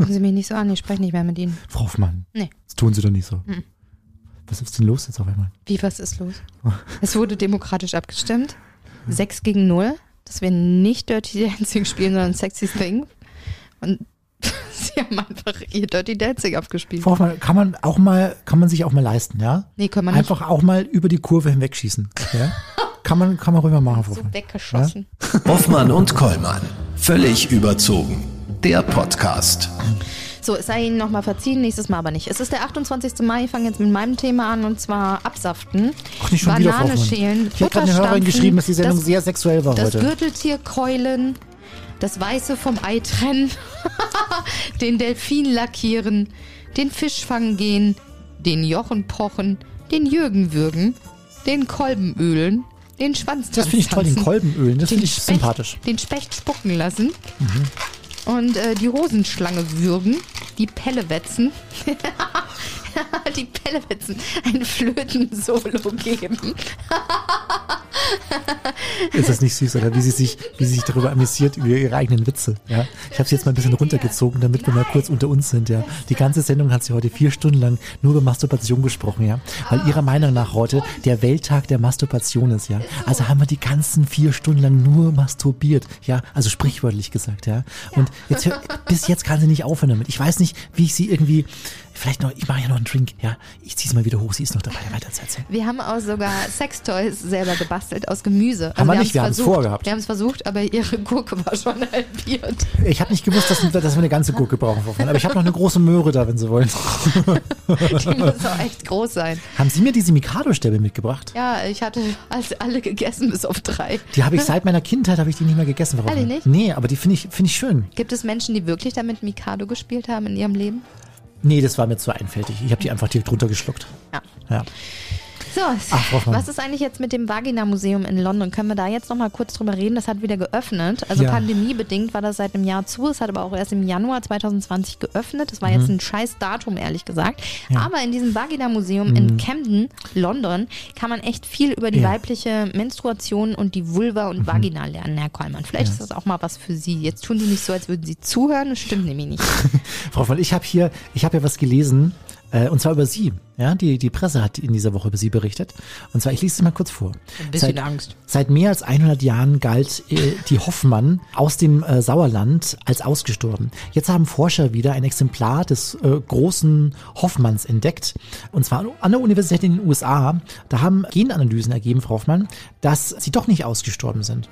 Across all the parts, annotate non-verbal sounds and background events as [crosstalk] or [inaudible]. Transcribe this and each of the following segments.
Gucken Sie mich nicht so an, ich spreche nicht mehr mit Ihnen. Frau Hoffmann. Nee. Das tun Sie doch nicht so. Was ist denn los jetzt auf einmal? Wie, was ist los? Es wurde demokratisch abgestimmt. 6 gegen 0, dass wir nicht Dirty Dancing spielen, sondern Sexy Thing. Und [laughs] sie haben einfach ihr Dirty Dancing abgespielt. Frau Hoffmann, kann man auch mal, kann man sich auch mal leisten, ja? Nee, kann man nicht Einfach auch mal über die Kurve hinwegschießen. Ja? kann man, kann man rüber machen, Frau so Hoffmann. weggeschossen. Hoffmann und Kollmann. Völlig überzogen. Der Podcast. So, es sei Ihnen nochmal verziehen, nächstes Mal aber nicht. Es ist der 28. Mai, ich fange jetzt mit meinem Thema an und zwar Absaften. Ach, nicht schon Banane schälen, Ich habe gerade eine Hörerin geschrieben, dass die Sendung das, sehr sexuell war Das heute. Gürteltier keulen, das Weiße vom Ei trennen, [laughs] den Delfin lackieren, den Fisch fangen gehen, den Jochen pochen, den Jürgen würgen, den Kolben ölen, den Schwanz Das finde ich toll, den tanzen, Kolbenölen, das finde ich Specht- sympathisch. Den Specht spucken lassen. Mhm. Und äh, die Rosenschlange würgen, die Pelle wetzen. [laughs] die Pelle wetzen, ein Flöten-Solo geben. [laughs] Ist das nicht süß, oder wie sie sich, wie sie sich darüber amüsiert über ihre eigenen Witze, ja? Ich habe sie jetzt mal ein bisschen runtergezogen, damit wir mal kurz unter uns sind, ja? Die ganze Sendung hat sie heute vier Stunden lang nur über Masturbation gesprochen, ja? Weil ihrer Meinung nach heute der Welttag der Masturbation ist, ja? Also haben wir die ganzen vier Stunden lang nur masturbiert, ja? Also sprichwörtlich gesagt, ja? Und jetzt bis jetzt kann sie nicht aufhören damit. Ich weiß nicht, wie ich sie irgendwie, vielleicht noch, ich mache ja noch einen Drink, ja? Ich zieh's mal wieder hoch, sie ist noch dabei, weiter zu erzählen. Wir haben auch sogar Sextoys selber gebastelt aus Gemüse. Also Haben wir wir nicht, wir haben's versucht. vorgehabt. Wir haben es versucht, aber ihre Gurke war schon [laughs] halbiert. Ich habe nicht gewusst, dass, dass wir eine ganze Gurke brauchen, aber ich habe noch eine große Möhre da, wenn Sie wollen. [laughs] Die muss auch echt groß sein. Haben Sie mir diese Mikado-Stäbe mitgebracht? Ja, ich hatte als alle gegessen bis auf drei. Die habe ich seit meiner Kindheit habe ich die nicht mehr gegessen. Frau Ehrlich nicht? Nee, aber die finde ich, finde ich schön. Gibt es Menschen, die wirklich damit Mikado gespielt haben in ihrem Leben? Nee, das war mir zu einfältig. Ich habe die einfach direkt runtergeschluckt. Ja. Ja. So, Ach, was ist eigentlich jetzt mit dem Vagina-Museum in London? Können wir da jetzt noch mal kurz drüber reden? Das hat wieder geöffnet. Also Ja. pandemiebedingt war das seit einem Jahr zu. Es hat aber auch erst im Januar 2020 geöffnet. Das war jetzt Mhm. ein scheiß Datum, ehrlich gesagt. Aber in diesem Vagina-Museum in Camden, London, kann man echt viel über die Mhm. Ja. Mhm. weibliche Menstruation und die Vulva und Vagina lernen, Herr Kollmann. Vielleicht ist das auch mal was für Sie. Jetzt tun Sie nicht so, als würden Sie zuhören. Das stimmt [laughs] nämlich nicht. Frau Voll, ich habe hier, ich habe ja was gelesen, und zwar über Sie. Ja, die, die Presse hat in dieser Woche über Sie berichtet. Und zwar, ich lese es mal kurz vor. Ein bisschen Seit- Angst. Seit mehr als 100 Jahren galt äh, die Hoffmann aus dem äh, Sauerland als ausgestorben. Jetzt haben Forscher wieder ein Exemplar des äh, großen Hoffmanns entdeckt. Und zwar an der Universität in den USA. Da haben Genanalysen ergeben, Frau Hoffmann, dass sie doch nicht ausgestorben sind.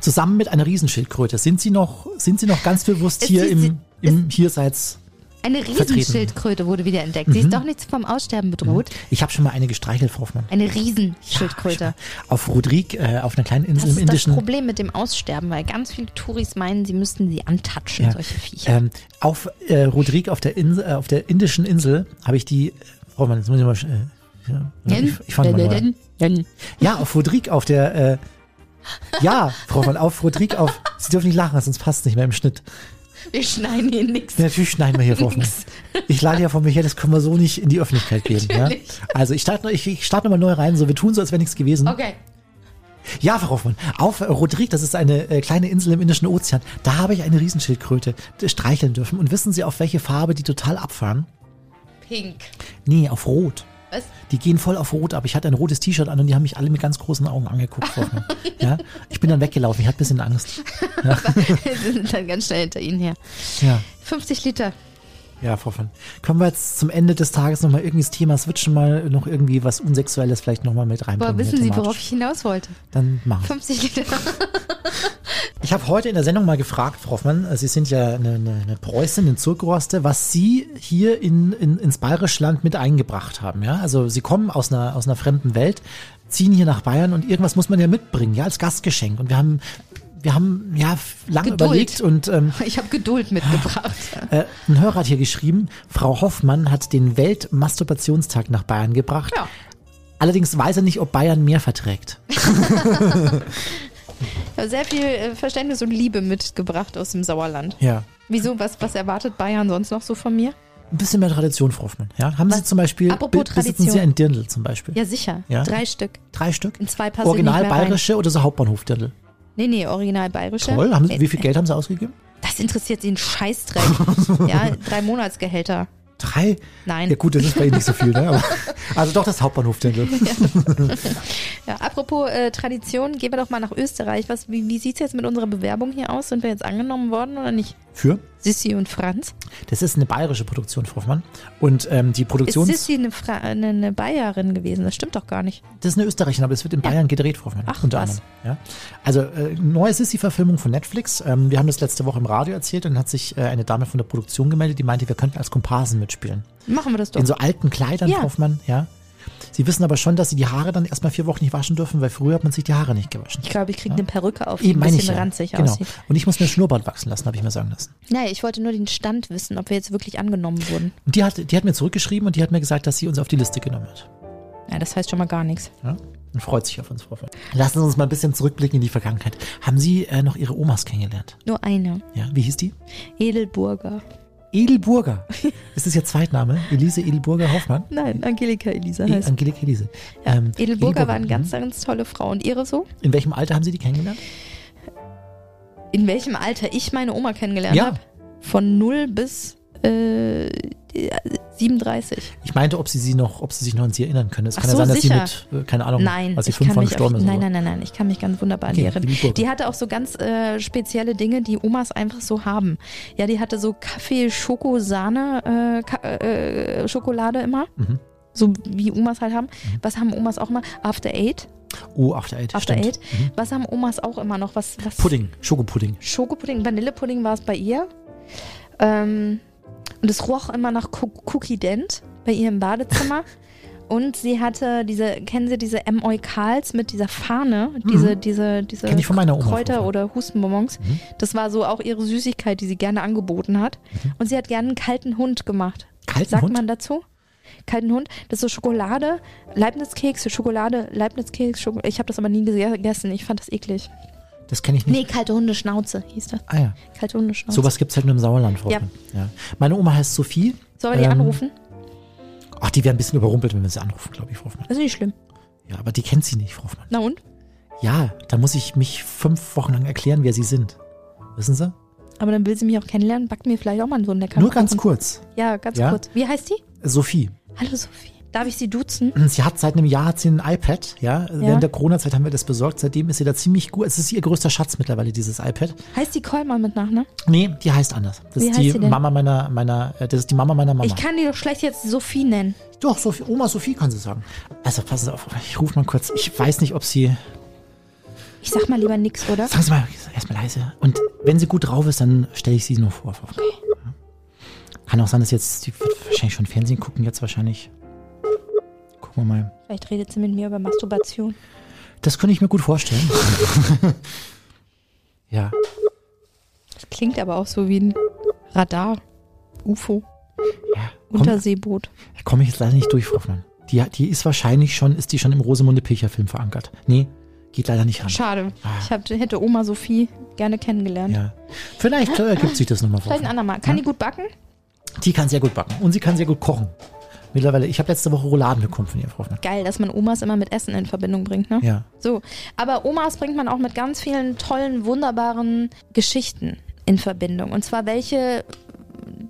Zusammen mit einer Riesenschildkröte. Sind Sie noch, sind Sie noch ganz bewusst Ist hier im, im Hierseits? Eine Riesenschildkröte wurde wieder entdeckt. Mhm. Sie ist doch nicht vom Aussterben bedroht. Ich habe schon mal eine gestreichelt, Frau Hoffmann. Eine Riesenschildkröte. Auf Rodrigue, äh, auf einer kleinen Das Insel ist im das indischen. Problem mit dem Aussterben, weil ganz viele Touris meinen, sie müssten sie antatschen, Ja. solche Viecher. Ähm, auf äh, Rodrigue, auf der, Insel, äh, auf der indischen Insel, habe ich die. Frau Mann, jetzt muss ich mal. Äh, ja, ich, ich fand mal. Ja, auf Rodrigue, auf der. Äh, ja, Frau Mann, auf Rodrigue, auf. Sie dürfen nicht lachen, sonst passt es nicht mehr im Schnitt. Wir schneiden hier nichts. Natürlich schneiden wir hier Frau Hoffmann. Ich lade ja von mir her, das können wir so nicht in die Öffentlichkeit geben. Ja? Also ich starte ich, ich starte nochmal neu rein, so wir tun so, als wäre nichts gewesen. Okay. Ja, Frau Hoffmann, auf äh, Rodrigue, das ist eine äh, kleine Insel im Indischen Ozean, da habe ich eine Riesenschildkröte streicheln dürfen. Und wissen Sie, auf welche Farbe die total abfahren? Pink. Nee, auf Rot. Was? Die gehen voll auf Rot ab. Ich hatte ein rotes T-Shirt an und die haben mich alle mit ganz großen Augen angeguckt. Hoffmann. [laughs] ja, ich bin dann weggelaufen. Ich hatte ein bisschen Angst. [laughs] Sie sind dann ganz schnell hinter Ihnen her. Ja, 50 Liter. Ja, Frau Hoffmann. Können wir jetzt zum Ende des Tages nochmal irgendwie das Thema switchen, mal noch irgendwie was Unsexuelles vielleicht nochmal mit reinbringen? Boah, wissen hier Sie, worauf ich hinaus wollte? Dann machen wir 50 Liter. Ich habe heute in der Sendung mal gefragt, Frau Hoffmann, äh, Sie sind ja eine, eine, eine Preußin, eine Zurgroste, was Sie hier in, in, ins Bayerische Land mit eingebracht haben. Ja? Also Sie kommen aus einer, aus einer fremden Welt, ziehen hier nach Bayern und irgendwas muss man ja mitbringen, ja, als Gastgeschenk. Und wir haben, wir haben ja lange Geduld. überlegt und ähm, [laughs] Ich habe Geduld mitgebracht. [laughs] äh, ein Hörer hat hier geschrieben, Frau Hoffmann hat den Weltmasturbationstag nach Bayern gebracht. Ja. Allerdings weiß er nicht, ob Bayern mehr verträgt. [laughs] Ich habe sehr viel äh, Verständnis und Liebe mitgebracht aus dem Sauerland. Ja. Wieso? Was, was erwartet Bayern sonst noch so von mir? Ein bisschen mehr Tradition, Frau Hoffmann. Ja? Haben Sie Was? zum Beispiel, Apropos besitzen Sie Tradition. ein Dirndl zum Beispiel? Ja, sicher. Ja? Drei Stück. Drei Stück? In zwei passen Original mehr rein. bayerische oder so Hauptbahnhofdirndl? Nee, nee, original bayerische. Toll. Haben Sie, wie viel Geld haben Sie ausgegeben? Das interessiert sie einen Scheißdreck. [laughs] ja, drei Monatsgehälter. Drei? Nein. Ja gut, das ist bei Ihnen nicht so viel, ne? Aber, [laughs] also doch das Hauptbahnhofdendel. Ja, apropos äh, Tradition, gehen wir doch mal nach Österreich. Was, wie wie sieht es jetzt mit unserer Bewerbung hier aus? Sind wir jetzt angenommen worden oder nicht? Für? Sissi und Franz. Das ist eine bayerische Produktion, Frau Hoffmann. Und ähm, die Ist Produktions... Sissi eine, Fra eine, eine Bayerin gewesen? Das stimmt doch gar nicht. Das ist eine Österreicherin, aber es wird in Ja. Bayern gedreht, Frau Hoffmann. Ach, unter was. anderem. Ja. Also äh, neue Sissi-Verfilmung von Netflix. Ähm, wir haben das letzte Woche im Radio erzählt und dann hat sich äh, eine Dame von der Produktion gemeldet, die meinte, wir könnten als Komparsen mitspielen. Machen wir das doch. In so alten Kleidern, Ja. Frau Hoffmann, ja. Sie wissen aber schon, dass sie die Haare dann erstmal vier Wochen nicht waschen dürfen, weil früher hat man sich die Haare nicht gewaschen. ich glaube, ich kriege eine Perücke auf, die Eben ein bisschen ich ja. ranzig genau. aussieht. Und ich muss mir Schnurrbart wachsen lassen, habe ich mir sagen lassen. Naja, ich wollte nur den Stand wissen, ob wir jetzt wirklich angenommen wurden. Und die hat, die hat mir zurückgeschrieben und die hat mir gesagt, dass sie uns auf die Liste genommen hat. Ja, das heißt schon mal gar nichts. Ja? Und freut sich auf uns, Frau Hoffmann. Lassen Sie uns mal ein bisschen zurückblicken in die Vergangenheit. Haben Sie äh, noch Ihre Omas kennengelernt? Nur eine. Ja, wie hieß die? Edelburger. Edelburger. Ist das Ihr Zweitname? Elise Edelburger Hoffmann? Nein, Angelika Elisa E heißt. Angelika Elise. Ja, Ähm, Edelburger war eine mhm. ganz, ganz tolle Frau. Und ihre so? In welchem Alter haben Sie die kennengelernt? In welchem Alter ich meine Oma kennengelernt Ja. habe? Von 0 bis äh, 37. Ich meinte, ob Sie sie noch, ob Sie sich noch an Sie erinnern können. Es Ach kann so, ja sein, dass sicher. Sie mit, äh, keine Ahnung, Nein, als Sie fünf waren gestorben auf, ist. nein, nein, nein, nein, ich kann mich ganz wunderbar Okay, an die erinnern. Die hatte auch so ganz äh, spezielle Dinge, die Omas einfach so haben. Ja, die hatte so Kaffee, Schoko, Sahne, äh, Ka äh, Schokolade immer. Mhm. So wie Omas halt haben. Was haben Omas auch immer? After Eight. Oh, After Eight. After stimmt. Eight. Was haben Omas auch immer noch? Was, was? Pudding, Schokopudding. Schokopudding, Vanillepudding war es bei ihr. Ähm, und es roch immer nach Cook- Cookie Dent bei ihr im Badezimmer. [laughs] und sie hatte diese, kennen Sie diese M. Eukals mit dieser Fahne, diese, diese, diese Oma, Kräuter- oder Hustenbonbons. Mhm. Das war so auch ihre Süßigkeit, die sie gerne angeboten hat. Und sie hat gerne einen kalten Hund gemacht. Kalten Sagt Hund? man dazu? Kalten Hund, das ist so Schokolade, Leibniz-Keks, Schokolade, Leibniz-Keks, Schoko ich habe das aber nie gegessen, ich fand das eklig. Das kenne ich nicht. Nee, kalte Hundeschnauze hieß das. Ah ja. Kalte Hundeschnauze. Sowas gibt's halt nur im Sauerland, Frau Ja. Ja. Meine Oma heißt Sophie. Sollen wir die Ähm, anrufen? Ach, die wäre ein bisschen überrumpelt, wenn wir sie anrufen, glaube ich, Frau Hoffmann. Das ist nicht schlimm. Ja, aber die kennt sie nicht, Frau Hoffmann. Na und? Ja, da muss ich mich fünf Wochen lang erklären, wer sie sind. Wissen Sie? Aber dann will sie mich auch kennenlernen, backt mir vielleicht auch mal so einen leckeren Nur ganz kurz. Ja, ganz Ja? kurz. Wie heißt die? Sophie. Hallo Sophie. Darf ich sie duzen? Sie hat seit einem Jahr hat sie ein iPad, ja. Während der Corona-Zeit haben wir das besorgt. Seitdem ist sie da ziemlich gut. Es ist ihr größter Schatz mittlerweile, dieses iPad. Heißt die Kollmann mit Nachnamen? Nee, die heißt anders. Das Wie ist heißt die sie denn? Mama meiner, meiner, äh, das ist die Mama meiner Mama. Ich kann die doch schlecht jetzt Sophie nennen. Doch, Sophie, Oma Sophie kann sie sagen. Also passen Sie auf, ich rufe mal kurz. Ich weiß nicht, ob sie. Ich sag mal lieber nix, oder? Sagen Sie mal erstmal leise. Und wenn sie gut drauf ist, dann stelle ich sie nur vor. Ja. Kann auch sein, dass jetzt, die wird wahrscheinlich schon Fernsehen gucken, jetzt wahrscheinlich. Gucken wir mal. Vielleicht redet sie mit mir über Masturbation. Das könnte ich mir gut vorstellen. [laughs] ja. Das klingt aber auch so wie ein Radar. UFO. ja. Komm, Unterseeboot. komme ich jetzt leider nicht durch, Frau Hoffmann. Die, die ist wahrscheinlich schon, ist die schon im Rosemunde Pilcher Film verankert. Nee, geht leider nicht ran. Schade. Ah. Ich hab, hätte Oma Sophie gerne kennengelernt. Ja. Vielleicht äh, ergibt sich das nochmal, Frau Vielleicht ein andermal. Kann Ja? die gut backen? Die kann sehr gut backen. Und sie kann sehr gut kochen. Mittlerweile, ich habe letzte Woche Rouladen bekommen von ihr, Frau Hoffmann. Geil, dass man Omas immer mit Essen in Verbindung bringt, ne? Ja. So, aber Omas bringt man auch mit ganz vielen tollen, wunderbaren Geschichten in Verbindung. Und zwar welche,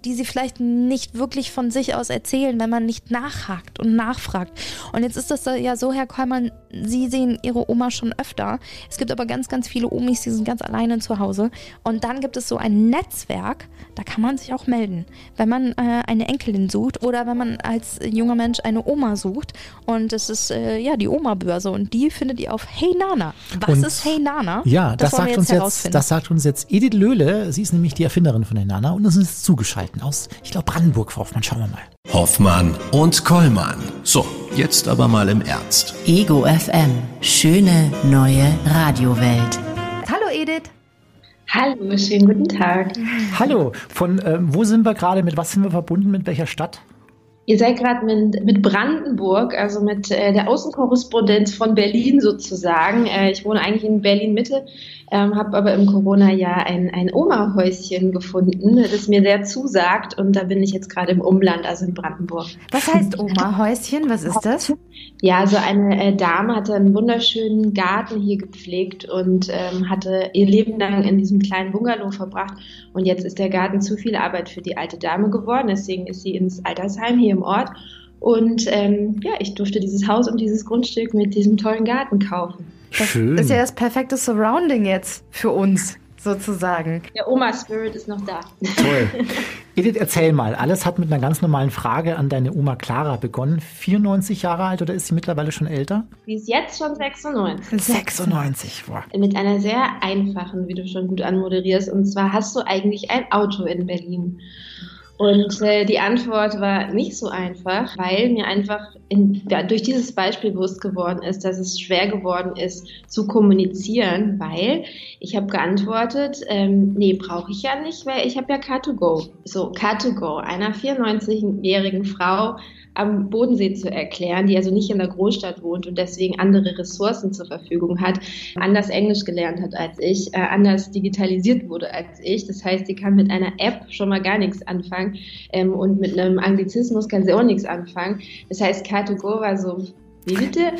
die sie vielleicht nicht wirklich von sich aus erzählen, wenn man nicht nachhakt und nachfragt. Und jetzt ist das ja so, Herr Kollmann, Sie sehen Ihre Oma schon öfter. Es gibt aber ganz, ganz viele Omis, die sind ganz alleine zu Hause. Und dann gibt es so ein Netzwerk, da kann man sich auch melden, wenn man äh, eine Enkelin sucht oder wenn man als junger Mensch eine Oma sucht. Und es ist äh, ja die Oma-Börse und die findet ihr auf Hey Nana. Was Und- ist Hey Nana? Ja, das, wir sagt uns jetzt, das sagt uns jetzt Edith Löhle. Sie ist nämlich die Erfinderin von den Nana und uns ist zugeschaltet aus, ich glaube, Brandenburg, Frau Hoffmann. Schauen wir mal. Hoffmann und Kollmann. So, jetzt aber mal im Ernst. Ego FM. Schöne neue Radiowelt. Hallo Edith. Hallo, schönen guten Tag. Hallo, von ähm, wo sind wir gerade? Mit was sind wir verbunden? Mit welcher Stadt? Ihr seid gerade mit, mit, Brandenburg, also mit äh, der Außenkorrespondenz von Berlin sozusagen. Äh, ich wohne eigentlich in Berlin-Mitte, ähm, habe aber im Corona-Jahr ein, ein Oma-Häuschen gefunden, das mir sehr zusagt. Und da bin ich jetzt gerade im Umland, also in Brandenburg. Was heißt Oma-Häuschen? Was ist das? Ja, so eine äh, Dame hatte einen wunderschönen Garten hier gepflegt und ähm, hatte ihr Leben lang in diesem kleinen Bungalow verbracht. Und jetzt ist der Garten zu viel Arbeit für die alte Dame geworden. Deswegen ist sie ins Altersheim hier im Ort. Und ähm, ja, ich durfte dieses Haus und dieses Grundstück mit diesem tollen Garten kaufen. Das Schön. ist ja das perfekte Surrounding jetzt für uns sozusagen. Der Oma-Spirit ist noch da. Toll. [laughs] Edith, erzähl mal. Alles hat mit einer ganz normalen Frage an deine Oma Clara begonnen. 94 Jahre alt oder ist sie mittlerweile schon älter? Sie ist jetzt schon 96. 96, boah. Mit einer sehr einfachen, wie du schon gut anmoderierst. Und zwar hast du eigentlich ein Auto in Berlin. Und äh, die Antwort war nicht so einfach, weil mir einfach in, ja, durch dieses Beispiel bewusst geworden ist, dass es schwer geworden ist zu kommunizieren, weil ich habe geantwortet, ähm, nee, brauche ich ja nicht, weil ich habe ja Car2Go. So, Car2Go, einer 94-jährigen Frau am Bodensee zu erklären, die also nicht in der Großstadt wohnt und deswegen andere Ressourcen zur Verfügung hat, anders Englisch gelernt hat als ich, äh, anders digitalisiert wurde als ich. Das heißt, sie kann mit einer App schon mal gar nichts anfangen ähm, und mit einem Anglizismus kann sie auch nichts anfangen. Das heißt, Car2Go war so, wie bitte?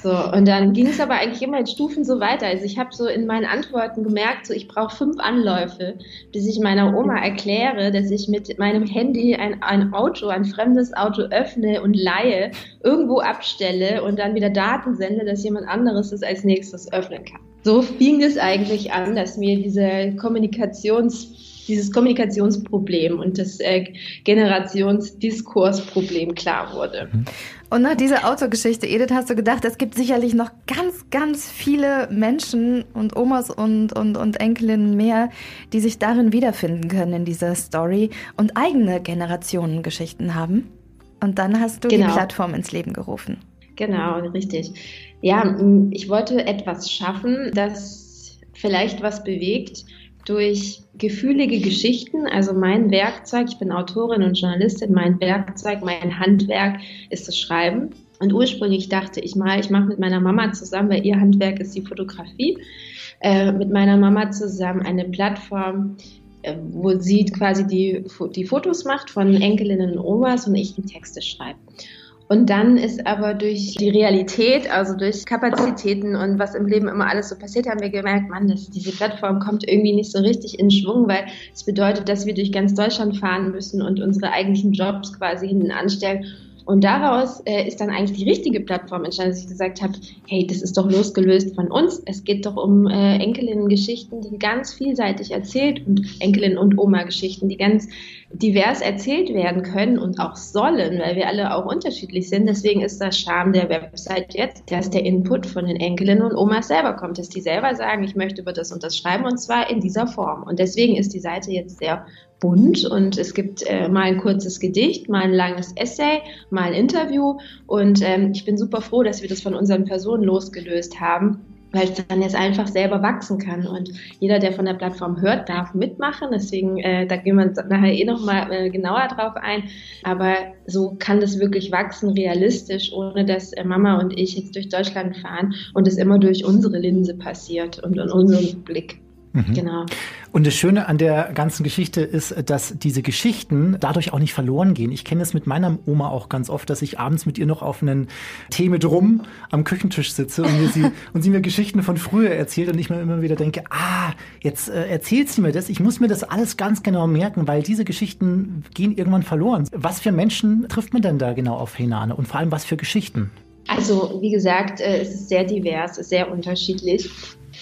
So, und dann ging es aber eigentlich immer in Stufen so weiter. Also ich habe so in meinen Antworten gemerkt, so ich brauche fünf Anläufe, bis ich meiner Oma erkläre, dass ich mit meinem Handy ein, ein Auto, ein fremdes Auto öffne und leihe, irgendwo abstelle und dann wieder Daten sende, dass jemand anderes es als nächstes öffnen kann. So fing es eigentlich an, dass mir diese Kommunikations dieses Kommunikationsproblem und das äh, Generationsdiskursproblem klar wurde. Mhm. Und nach dieser Autogeschichte, Edith, hast du gedacht, es gibt sicherlich noch ganz, ganz viele Menschen und Omas und, und, und Enkelinnen mehr, die sich darin wiederfinden können in dieser Story und eigene Generationengeschichten haben. Und dann hast du genau. die Plattform ins Leben gerufen. Genau, richtig. Ja, ich wollte etwas schaffen, das vielleicht was bewegt durch gefühlige Geschichten. Also mein Werkzeug, ich bin Autorin und Journalistin, mein Werkzeug, mein Handwerk ist das Schreiben. Und ursprünglich dachte ich mal, ich mache mit meiner Mama zusammen, weil ihr Handwerk ist die Fotografie, äh, mit meiner Mama zusammen eine Plattform, äh, wo sie quasi die, die Fotos macht von Enkelinnen und Omas und ich die Texte schreibe. Und dann ist aber durch die Realität, also durch Kapazitäten und was im Leben immer alles so passiert, haben wir gemerkt, Mann, dass diese Plattform kommt irgendwie nicht so richtig in Schwung, weil es bedeutet, dass wir durch ganz Deutschland fahren müssen und unsere eigentlichen Jobs quasi hinten anstellen und daraus äh, ist dann eigentlich die richtige Plattform entstanden, dass ich gesagt habe, hey, das ist doch losgelöst von uns. Es geht doch um äh, Enkelinnen-Geschichten, die ganz vielseitig erzählt und Enkelin- und Oma-Geschichten, die ganz divers erzählt werden können und auch sollen, weil wir alle auch unterschiedlich sind. Deswegen ist das Charme der Website jetzt, dass der Input von den Enkelinnen und Omas selber kommt, dass die selber sagen, ich möchte über das und das schreiben und zwar in dieser Form. Und deswegen ist die Seite jetzt sehr bunt und es gibt äh, mal ein kurzes Gedicht, mal ein langes Essay, mal ein Interview und ähm, ich bin super froh, dass wir das von unseren Personen losgelöst haben weil es dann jetzt einfach selber wachsen kann. Und jeder, der von der Plattform hört, darf mitmachen. Deswegen, äh, da gehen wir nachher eh nochmal äh, genauer drauf ein. Aber so kann das wirklich wachsen, realistisch, ohne dass äh, Mama und ich jetzt durch Deutschland fahren und es immer durch unsere Linse passiert und in unserem Blick. Mhm. Genau. Und das Schöne an der ganzen Geschichte ist, dass diese Geschichten dadurch auch nicht verloren gehen. Ich kenne es mit meiner Oma auch ganz oft, dass ich abends mit ihr noch auf einen Tee mit rum am Küchentisch sitze und, mir sie, [laughs] und sie mir Geschichten von früher erzählt und ich mir immer wieder denke, ah, jetzt äh, erzählt sie mir das. Ich muss mir das alles ganz genau merken, weil diese Geschichten gehen irgendwann verloren. Was für Menschen trifft man denn da genau auf Henane und vor allem was für Geschichten? Also, wie gesagt, äh, es ist sehr divers, sehr unterschiedlich.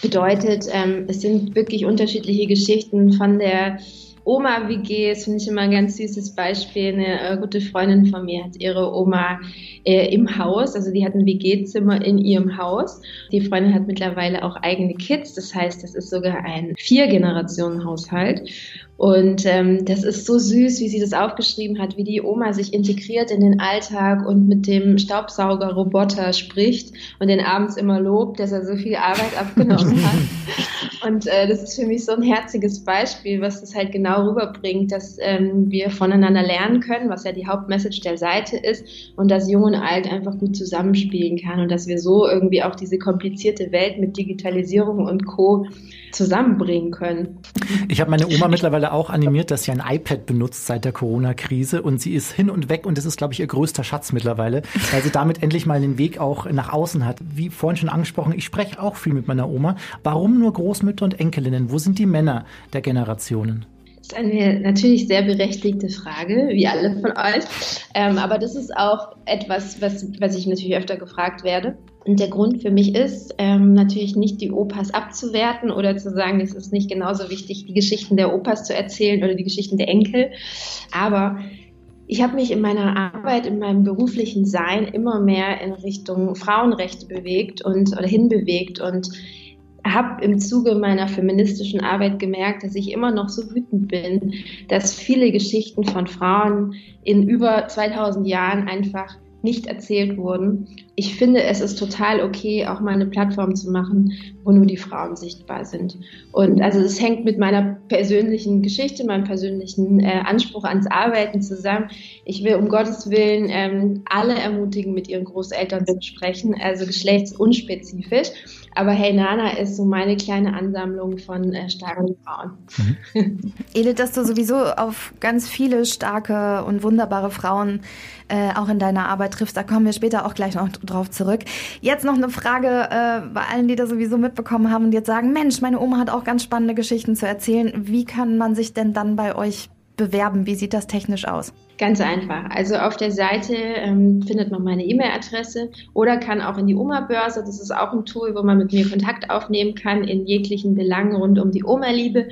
Bedeutet, ähm, es sind wirklich unterschiedliche Geschichten von der Oma-WG, das finde ich immer ein ganz süßes Beispiel. Eine äh, gute Freundin von mir hat ihre Oma äh, im Haus, also die hat ein WG-Zimmer in ihrem Haus. Die Freundin hat mittlerweile auch eigene Kids, das heißt, das ist sogar ein Vier-Generationen-Haushalt. Und ähm, das ist so süß, wie sie das aufgeschrieben hat, wie die Oma sich integriert in den Alltag und mit dem Staubsaugerroboter spricht und den abends immer lobt, dass er so viel Arbeit [laughs] abgenommen hat. Und äh, das ist für mich so ein herziges Beispiel, was das halt genau rüberbringt, dass ähm, wir voneinander lernen können, was ja die Hauptmessage der Seite ist und dass Jung und Alt einfach gut zusammenspielen kann und dass wir so irgendwie auch diese komplizierte Welt mit Digitalisierung und Co. zusammenbringen können. Ich habe meine Oma mittlerweile auch animiert, dass sie ein iPad benutzt seit der Corona-Krise und sie ist hin und weg und das ist, glaube ich, ihr größter Schatz mittlerweile, weil sie damit endlich mal den Weg auch nach außen hat. Wie vorhin schon angesprochen, ich spreche auch viel mit meiner Oma. Warum nur Großmütter und Enkelinnen? Wo sind die Männer der Generationen? Das ist eine natürlich sehr berechtigte Frage, wie alle von euch. Ähm, aber das ist auch etwas, was, was ich natürlich öfter gefragt werde. Und der Grund für mich ist, ähm, natürlich nicht die Opas abzuwerten oder zu sagen, es ist nicht genauso wichtig, die Geschichten der Opas zu erzählen oder die Geschichten der Enkel. Aber ich habe mich in meiner Arbeit, in meinem beruflichen Sein immer mehr in Richtung Frauenrechte bewegt und oder hinbewegt und habe im Zuge meiner feministischen Arbeit gemerkt, dass ich immer noch so wütend bin, dass viele Geschichten von Frauen in über 2000 Jahren einfach nicht erzählt wurden. Ich finde, es ist total okay, auch mal eine Plattform zu machen, wo nur die Frauen sichtbar sind. Und also es hängt mit meiner persönlichen Geschichte, meinem persönlichen äh, Anspruch ans Arbeiten zusammen. Ich will um Gottes Willen ähm, alle ermutigen, mit ihren Großeltern zu sprechen, also geschlechtsunspezifisch. Aber Hey Nana ist so meine kleine Ansammlung von äh, starken Frauen. Mhm. Edith, dass du sowieso auf ganz viele starke und wunderbare Frauen äh, auch in deiner Arbeit triffst, da kommen wir später auch gleich noch drauf zurück. Jetzt noch eine Frage äh, bei allen, die das sowieso mitbekommen haben und jetzt sagen, Mensch, meine Oma hat auch ganz spannende Geschichten zu erzählen. Wie kann man sich denn dann bei euch bewerben? Wie sieht das technisch aus? Ganz einfach. Also auf der Seite ähm, findet man meine E-Mail-Adresse oder kann auch in die Oma-Börse. Das ist auch ein Tool, wo man mit mir Kontakt aufnehmen kann in jeglichen Belangen rund um die Oma-Liebe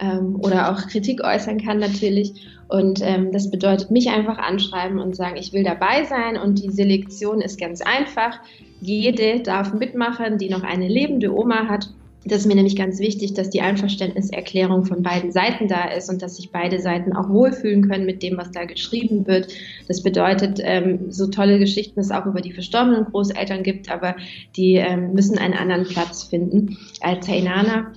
ähm, oder auch Kritik äußern kann natürlich. Und ähm, das bedeutet, mich einfach anschreiben und sagen, ich will dabei sein. Und die Selektion ist ganz einfach. Jede darf mitmachen, die noch eine lebende Oma hat das ist mir nämlich ganz wichtig, dass die Einverständniserklärung von beiden Seiten da ist und dass sich beide Seiten auch wohlfühlen können mit dem, was da geschrieben wird. Das bedeutet, ähm, so tolle Geschichten es auch über die verstorbenen Großeltern gibt, aber die ähm, müssen einen anderen Platz finden als Tainana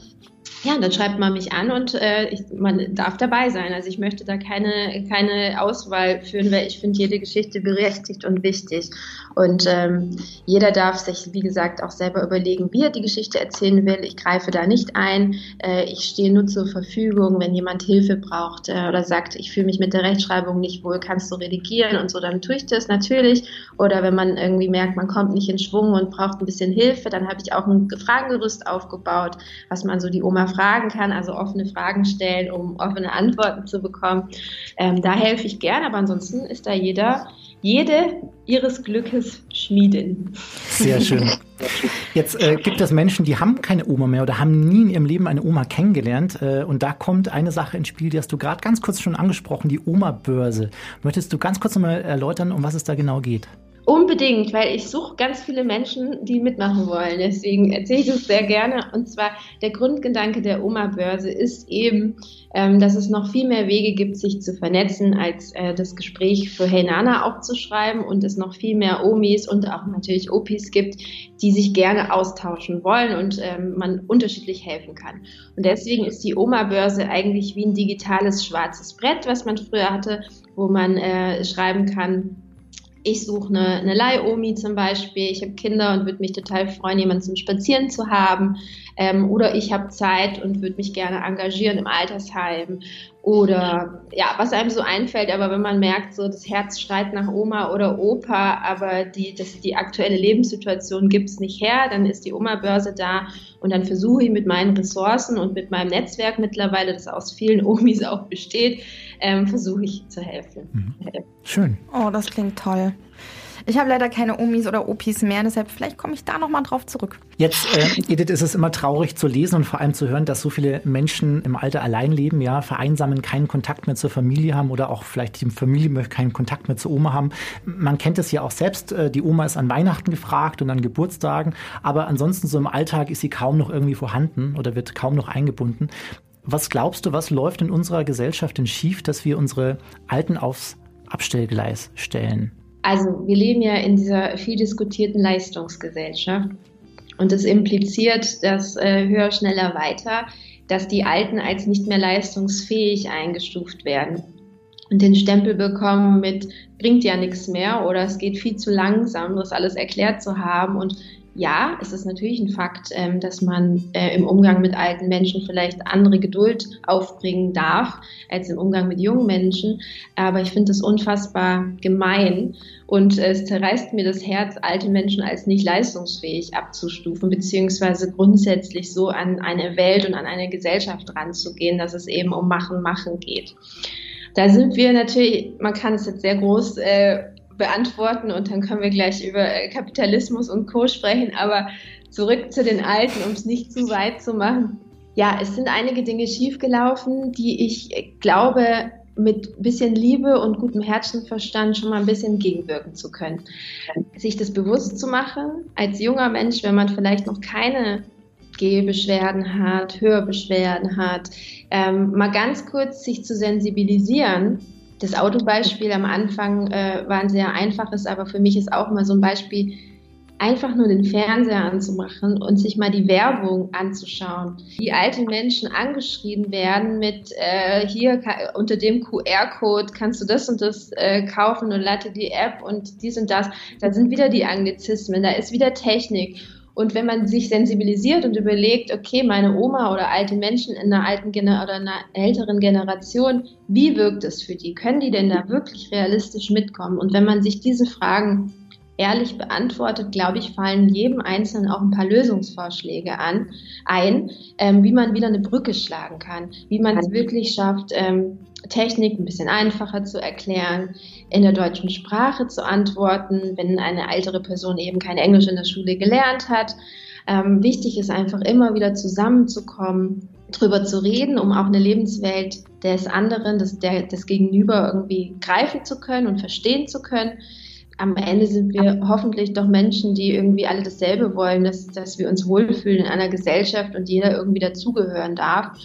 ja, dann schreibt man mich an und äh, ich, man darf dabei sein. Also ich möchte da keine, keine Auswahl führen, weil ich finde jede Geschichte berechtigt und wichtig. Und ähm, jeder darf sich, wie gesagt, auch selber überlegen, wie er die Geschichte erzählen will. Ich greife da nicht ein. Äh, ich stehe nur zur Verfügung, wenn jemand Hilfe braucht äh, oder sagt, ich fühle mich mit der Rechtschreibung nicht wohl, kannst du redigieren und so, dann tue ich das natürlich. Oder wenn man irgendwie merkt, man kommt nicht in Schwung und braucht ein bisschen Hilfe, dann habe ich auch ein Fragengerüst aufgebaut, was man so die Oma fragen kann, also offene Fragen stellen, um offene Antworten zu bekommen. Ähm, da helfe ich gern, aber ansonsten ist da jeder jede ihres Glückes schmieden. Sehr schön. Jetzt äh, gibt es Menschen, die haben keine Oma mehr oder haben nie in ihrem Leben eine Oma kennengelernt. Äh, und da kommt eine Sache ins Spiel, die hast du gerade ganz kurz schon angesprochen, die Oma-Börse. Möchtest du ganz kurz nochmal erläutern, um was es da genau geht? Unbedingt, weil ich suche ganz viele Menschen, die mitmachen wollen. Deswegen erzähle ich das sehr gerne. Und zwar der Grundgedanke der Oma-Börse ist eben, ähm, dass es noch viel mehr Wege gibt, sich zu vernetzen, als äh, das Gespräch für Hey Nana aufzuschreiben und es noch viel mehr Omis und auch natürlich Opis gibt, die sich gerne austauschen wollen und ähm, man unterschiedlich helfen kann. Und deswegen ist die Oma-Börse eigentlich wie ein digitales schwarzes Brett, was man früher hatte, wo man äh, schreiben kann, ich suche eine, eine Leih-Omi zum Beispiel, ich habe Kinder und würde mich total freuen, jemanden zum Spazieren zu haben. Ähm, oder ich habe Zeit und würde mich gerne engagieren im Altersheim. Oder ja, was einem so einfällt, aber wenn man merkt, so das Herz schreit nach Oma oder Opa, aber die, das, die aktuelle Lebenssituation gibt es nicht her, dann ist die Oma-Börse da und dann versuche ich mit meinen Ressourcen und mit meinem Netzwerk mittlerweile, das aus vielen Omis auch besteht, ähm, versuche ich zu helfen. Mhm. Schön. Oh, das klingt toll. Ich habe leider keine Omis oder Opis mehr, deshalb vielleicht komme ich da nochmal drauf zurück. Jetzt, äh, Edith, ist es immer traurig zu lesen und vor allem zu hören, dass so viele Menschen im Alter allein leben, ja, vereinsamen, keinen Kontakt mehr zur Familie haben oder auch vielleicht die Familie möchte keinen Kontakt mehr zur Oma haben. Man kennt es ja auch selbst, äh, die Oma ist an Weihnachten gefragt und an Geburtstagen, aber ansonsten so im Alltag ist sie kaum noch irgendwie vorhanden oder wird kaum noch eingebunden. Was glaubst du, was läuft in unserer Gesellschaft denn schief, dass wir unsere Alten aufs Abstellgleis stellen? Also wir leben ja in dieser viel diskutierten Leistungsgesellschaft und das impliziert, dass äh, höher, schneller, weiter, dass die Alten als nicht mehr leistungsfähig eingestuft werden und den Stempel bekommen mit bringt ja nichts mehr oder es geht viel zu langsam, das alles erklärt zu haben und ja, es ist natürlich ein Fakt, ähm, dass man äh, im Umgang mit alten Menschen vielleicht andere Geduld aufbringen darf als im Umgang mit jungen Menschen. Aber ich finde es unfassbar gemein und es zerreißt mir das Herz, alte Menschen als nicht leistungsfähig abzustufen, beziehungsweise grundsätzlich so an eine Welt und an eine Gesellschaft ranzugehen, dass es eben um Machen, Machen geht. Da sind wir natürlich, man kann es jetzt sehr groß äh, beantworten und dann können wir gleich über äh, Kapitalismus und Co. sprechen. Aber zurück zu den Alten, um es nicht zu weit zu machen. Ja, es sind einige Dinge schiefgelaufen, die ich äh, glaube, mit bisschen Liebe und gutem Herzensverstand schon mal ein bisschen gegenwirken zu können. Sich das bewusst zu machen, als junger Mensch, wenn man vielleicht noch keine Gehbeschwerden hat, Hörbeschwerden hat, ähm, mal ganz kurz sich zu sensibilisieren das Autobeispiel am Anfang äh, war ein sehr einfaches, aber für mich ist auch mal so ein Beispiel, einfach nur den Fernseher anzumachen und sich mal die Werbung anzuschauen. Wie alte Menschen angeschrieben werden mit äh, hier unter dem QR-Code kannst du das und das äh, kaufen und lade die App und dies und das. Da sind wieder die Anglizismen, da ist wieder Technik. Und wenn man sich sensibilisiert und überlegt, okay, meine Oma oder alte Menschen in einer alten Gener oder einer älteren Generation, wie wirkt es für die? Können die denn da wirklich realistisch mitkommen? Und wenn man sich diese Fragen ehrlich beantwortet, glaube ich, fallen jedem Einzelnen auch ein paar Lösungsvorschläge an, ein, ähm, wie man wieder eine Brücke schlagen kann, wie man es wirklich schafft, ähm, Technik ein bisschen einfacher zu erklären, in der deutschen Sprache zu antworten, wenn eine ältere Person eben kein Englisch in der Schule gelernt hat. Ähm, wichtig ist einfach immer wieder zusammenzukommen, drüber zu reden, um auch eine Lebenswelt des anderen, des, der, des Gegenüber irgendwie greifen zu können und verstehen zu können am Ende sind wir hoffentlich doch Menschen, die irgendwie alle dasselbe wollen, dass, dass wir uns wohlfühlen in einer Gesellschaft und jeder irgendwie dazugehören darf.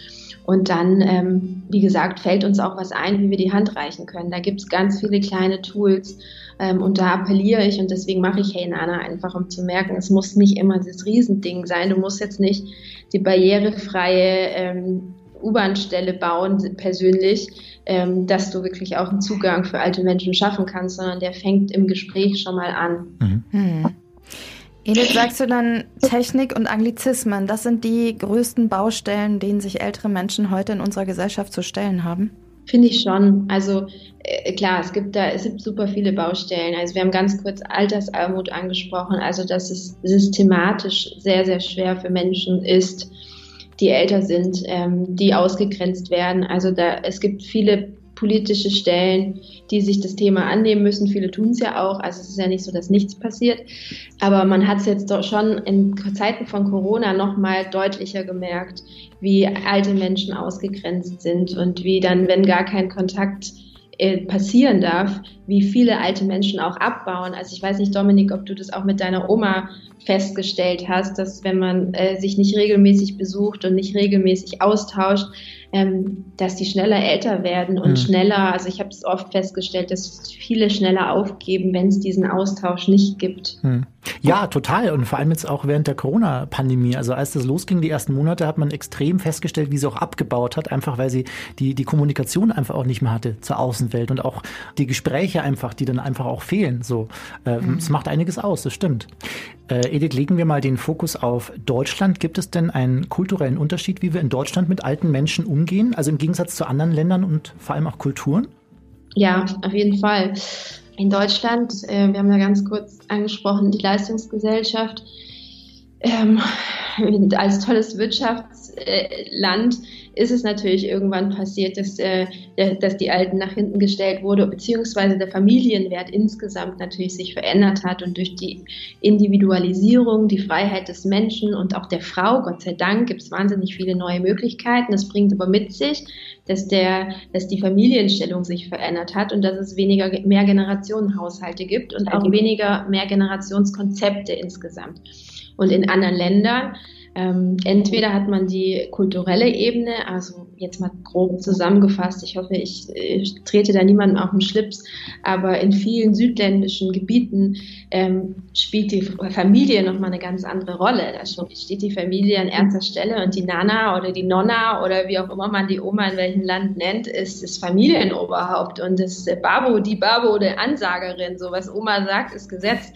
Und dann, ähm, wie gesagt, fällt uns auch was ein, wie wir die Hand reichen können. Da gibt es ganz viele kleine Tools ähm, und da appelliere ich und deswegen mache ich Hey Nana einfach, um zu merken, es muss nicht immer das Riesending sein. Du musst jetzt nicht die barrierefreie ähm, U-Bahn-Stelle bauen persönlich, ähm, dass du wirklich auch einen Zugang für alte Menschen schaffen kannst, sondern der fängt im Gespräch schon mal an. Mhm. Hm. Edith, sagst du dann Technik und Anglizismen, das sind die größten Baustellen, denen sich ältere Menschen heute in unserer Gesellschaft zu stellen haben? Finde ich schon. Also äh, klar, es gibt da es gibt super viele Baustellen. Also wir haben ganz kurz Altersarmut angesprochen, also dass es systematisch sehr, sehr schwer für Menschen ist, die älter sind, ähm, die ausgegrenzt werden. Also da, es gibt viele politische Stellen, die sich das Thema annehmen müssen. Viele tun es ja auch. Also es ist ja nicht so, dass nichts passiert. Aber man hat es jetzt doch schon in Zeiten von Corona nochmal deutlicher gemerkt, wie alte Menschen ausgegrenzt sind und wie dann, wenn gar kein Kontakt äh, passieren darf, wie viele alte Menschen auch abbauen. Also ich weiß nicht, Dominik, ob du das auch mit deiner Oma festgestellt hast, dass wenn man äh, sich nicht regelmäßig besucht und nicht regelmäßig austauscht, ähm, dass die schneller älter werden und mhm. schneller, also ich habe es oft festgestellt, dass viele schneller aufgeben, wenn es diesen Austausch nicht gibt. Mhm. Ja, total. Und vor allem jetzt auch während der Corona-Pandemie. Also als das losging, die ersten Monate, hat man extrem festgestellt, wie sie auch abgebaut hat, einfach weil sie die, die Kommunikation einfach auch nicht mehr hatte zur Außenwelt und auch die Gespräche einfach, die dann einfach auch fehlen. So, äh, mhm. es macht einiges aus, das stimmt. Äh, Edith, legen wir mal den Fokus auf Deutschland. Gibt es denn einen kulturellen Unterschied, wie wir in Deutschland mit alten Menschen umgehen? Also im Gegensatz zu anderen Ländern und vor allem auch Kulturen? Ja, auf jeden Fall. In Deutschland, äh, wir haben ja ganz kurz angesprochen, die Leistungsgesellschaft ähm, [laughs] als tolles Wirtschaftsland ist es natürlich irgendwann passiert, dass, äh, dass die Alten nach hinten gestellt wurde, beziehungsweise der Familienwert insgesamt natürlich sich verändert hat und durch die Individualisierung, die Freiheit des Menschen und auch der Frau, Gott sei Dank, gibt es wahnsinnig viele neue Möglichkeiten. Das bringt aber mit sich, dass, der, dass die Familienstellung sich verändert hat und dass es weniger Mehrgenerationenhaushalte gibt und auch weniger Mehrgenerationskonzepte insgesamt. Und in anderen Ländern Ähm, entweder hat man die kulturelle Ebene, also jetzt mal grob zusammengefasst, ich hoffe, ich, ich trete da niemandem auf den Schlips, aber in vielen südländischen Gebieten ähm, spielt die Familie nochmal eine ganz andere Rolle. Da steht die Familie an erster Stelle und die Nana oder die Nonna oder wie auch immer man die Oma in welchem Land nennt, ist das Familienoberhaupt und das Babo, die Babo oder Ansagerin. So was Oma sagt, ist Gesetz.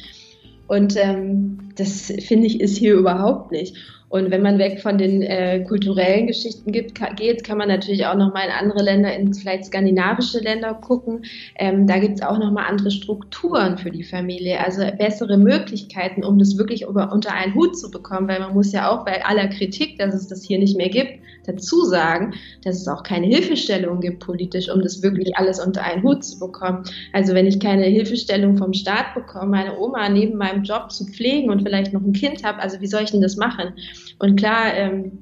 Und ähm, das finde ich ist hier überhaupt nicht. Und wenn man weg von den äh, kulturellen Geschichten gibt, ka geht, kann man natürlich auch nochmal in andere Länder, in vielleicht skandinavische Länder gucken. Ähm, da gibt es auch nochmal andere Strukturen für die Familie, also bessere Möglichkeiten, um das wirklich über, unter einen Hut zu bekommen, weil man muss ja auch bei aller Kritik, dass es das hier nicht mehr gibt, dazu sagen, dass es auch keine Hilfestellung gibt politisch, um das wirklich alles unter einen Hut zu bekommen. Also wenn ich keine Hilfestellung vom Staat bekomme, meine Oma neben meinem Job zu pflegen und vielleicht noch ein Kind habe, also wie soll ich denn das machen? Und klar, ähm,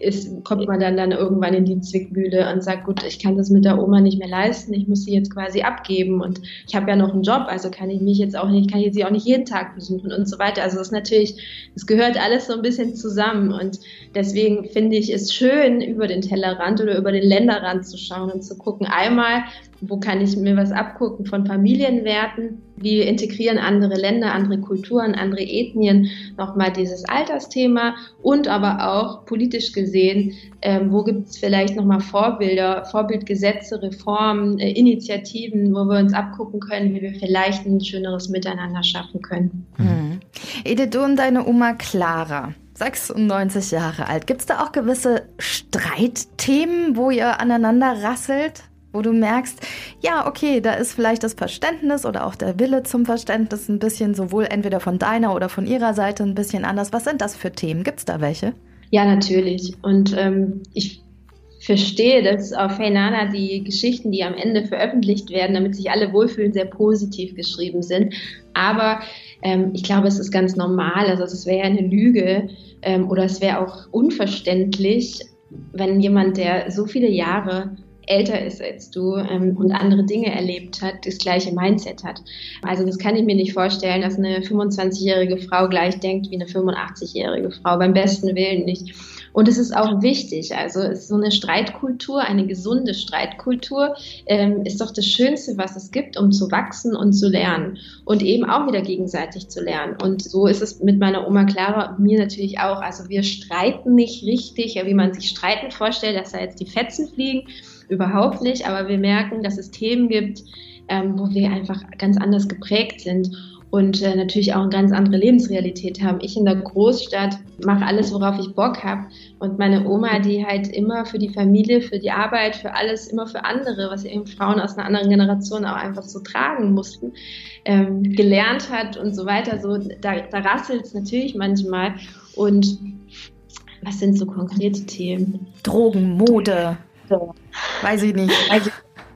ist, kommt man dann, dann irgendwann in die Zwickmühle und sagt, gut, ich kann das mit der Oma nicht mehr leisten, ich muss sie jetzt quasi abgeben und ich habe ja noch einen Job, also kann ich mich jetzt auch nicht, kann ich sie auch nicht jeden Tag besuchen und so weiter. Also das ist natürlich, es gehört alles so ein bisschen zusammen und deswegen finde ich es schön, über den Tellerrand oder über den Länderrand zu schauen und zu gucken, einmal, wo kann ich mir was abgucken von Familienwerten? Wie integrieren andere Länder, andere Kulturen, andere Ethnien nochmal dieses Altersthema und aber auch politisch gesehen, ähm, wo gibt es vielleicht nochmal Vorbilder, Vorbildgesetze, Reformen, äh, Initiativen, wo wir uns abgucken können, wie wir vielleicht ein schöneres Miteinander schaffen können. Mhm. Edith, du und deine Oma Clara. 96 Jahre alt. Gibt es da auch gewisse Streitthemen, wo ihr aneinander rasselt? Wo du merkst, ja, okay, da ist vielleicht das Verständnis oder auch der Wille zum Verständnis ein bisschen sowohl entweder von deiner oder von ihrer Seite ein bisschen anders. Was sind das für Themen? Gibt es da welche? Ja, natürlich. Und ähm, ich verstehe, dass auf Heinana die Geschichten, die am Ende veröffentlicht werden, damit sich alle wohlfühlen, sehr positiv geschrieben sind. Aber ähm, ich glaube, es ist ganz normal. Also es wäre eine Lüge ähm, oder es wäre auch unverständlich, wenn jemand, der so viele Jahre älter ist als du ähm, und andere Dinge erlebt hat, das gleiche Mindset hat. Also das kann ich mir nicht vorstellen, dass eine 25-jährige Frau gleich denkt wie eine 85-jährige Frau, beim besten Willen nicht. Und es ist auch wichtig, also ist so eine Streitkultur, eine gesunde Streitkultur ähm, ist doch das Schönste, was es gibt, um zu wachsen und zu lernen und eben auch wieder gegenseitig zu lernen. Und so ist es mit meiner Oma Clara und mir natürlich auch. Also wir streiten nicht richtig, wie man sich streiten vorstellt, dass da jetzt die Fetzen fliegen, überhaupt nicht, aber wir merken, dass es Themen gibt, ähm, wo wir einfach ganz anders geprägt sind und äh, natürlich auch eine ganz andere Lebensrealität haben. Ich in der Großstadt mache alles, worauf ich Bock habe und meine Oma, die halt immer für die Familie, für die Arbeit, für alles, immer für andere, was eben Frauen aus einer anderen Generation auch einfach so tragen mussten, ähm, gelernt hat und so weiter. So, da, da rasselt es natürlich manchmal und was sind so konkrete Themen? Drogen, Mode. Weiß ich nicht. Also,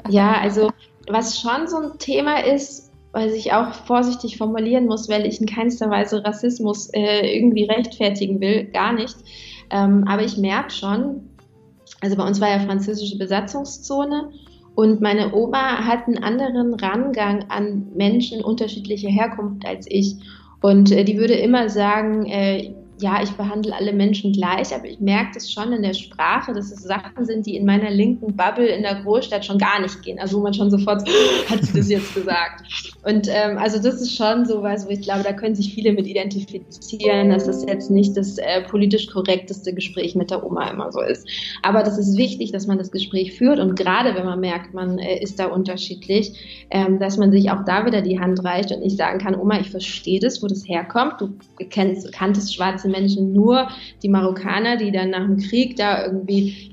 ja, also was schon so ein Thema ist, was ich auch vorsichtig formulieren muss, weil ich in keinster Weise Rassismus äh, irgendwie rechtfertigen will, gar nicht. Ähm, aber ich merke schon, also bei uns war ja französische Besatzungszone und meine Oma hat einen anderen Rangang an Menschen unterschiedlicher Herkunft als ich. Und äh, die würde immer sagen, äh, ja, ich behandle alle Menschen gleich, aber ich merke das schon in der Sprache, dass es Sachen sind, die in meiner linken Bubble in der Großstadt schon gar nicht gehen. Also wo man schon sofort, [laughs] hat sie das jetzt gesagt. Und ähm, also das ist schon so was, wo ich glaube, da können sich viele mit identifizieren, dass das jetzt nicht das äh, politisch korrekteste Gespräch mit der Oma immer so ist. Aber das ist wichtig, dass man das Gespräch führt und gerade wenn man merkt, man äh, ist da unterschiedlich, ähm, dass man sich auch da wieder die Hand reicht und nicht sagen kann, Oma, ich verstehe das, wo das herkommt. Du kennst, kanntest schwarze Menschen nur die Marokkaner, die dann nach dem Krieg da irgendwie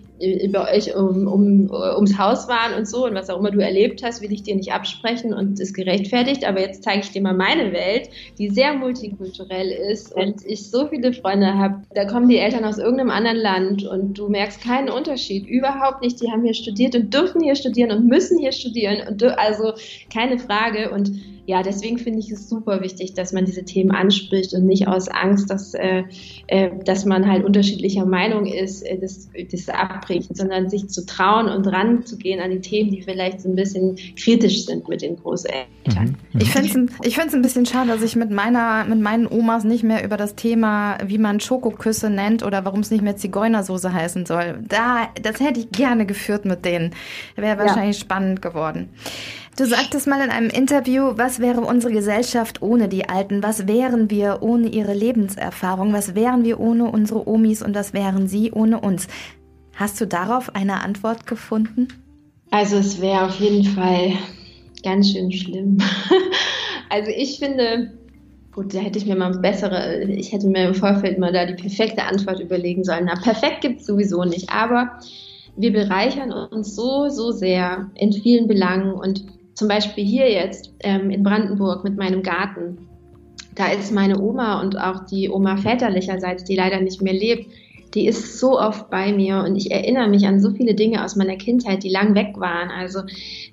bei euch um, um, ums Haus waren und so und was auch immer du erlebt hast, will ich dir nicht absprechen und ist gerechtfertigt. Aber jetzt zeige ich dir mal meine Welt, die sehr multikulturell ist und ich so viele Freunde habe. Da kommen die Eltern aus irgendeinem anderen Land und du merkst keinen Unterschied, überhaupt nicht. Die haben hier studiert und dürfen hier studieren und müssen hier studieren und also keine Frage und ja, deswegen finde ich es super wichtig, dass man diese Themen anspricht und nicht aus Angst, dass, äh, äh, dass man halt unterschiedlicher Meinung ist, äh, das, das abbricht, sondern sich zu trauen und ranzugehen an die Themen, die vielleicht so ein bisschen kritisch sind mit den Großeltern. Mhm. mhm. Ich finde es ich ein bisschen schade, dass ich mit, meiner, mit meinen Omas nicht mehr über das Thema, wie man Schokoküsse nennt oder warum es nicht mehr Zigeunersoße heißen soll. Da, das hätte ich gerne geführt mit denen. Wäre wahrscheinlich ja. spannend geworden. Du sagtest mal in einem Interview, was wäre unsere Gesellschaft ohne die Alten? Was wären wir ohne ihre Lebenserfahrung? Was wären wir ohne unsere Omis und was wären sie ohne uns? Hast du darauf eine Antwort gefunden? Also es wäre auf jeden Fall ganz schön schlimm. [laughs] also ich finde, gut, da hätte ich mir mal bessere, ich hätte mir im Vorfeld mal da die perfekte Antwort überlegen sollen. Na, perfekt gibt es sowieso nicht, aber wir bereichern uns so, so sehr in vielen Belangen und zum Beispiel hier jetzt ähm, in Brandenburg mit meinem Garten. Da ist meine Oma und auch die Oma väterlicherseits, die leider nicht mehr lebt, die ist so oft bei mir und ich erinnere mich an so viele Dinge aus meiner Kindheit, die lang weg waren. Also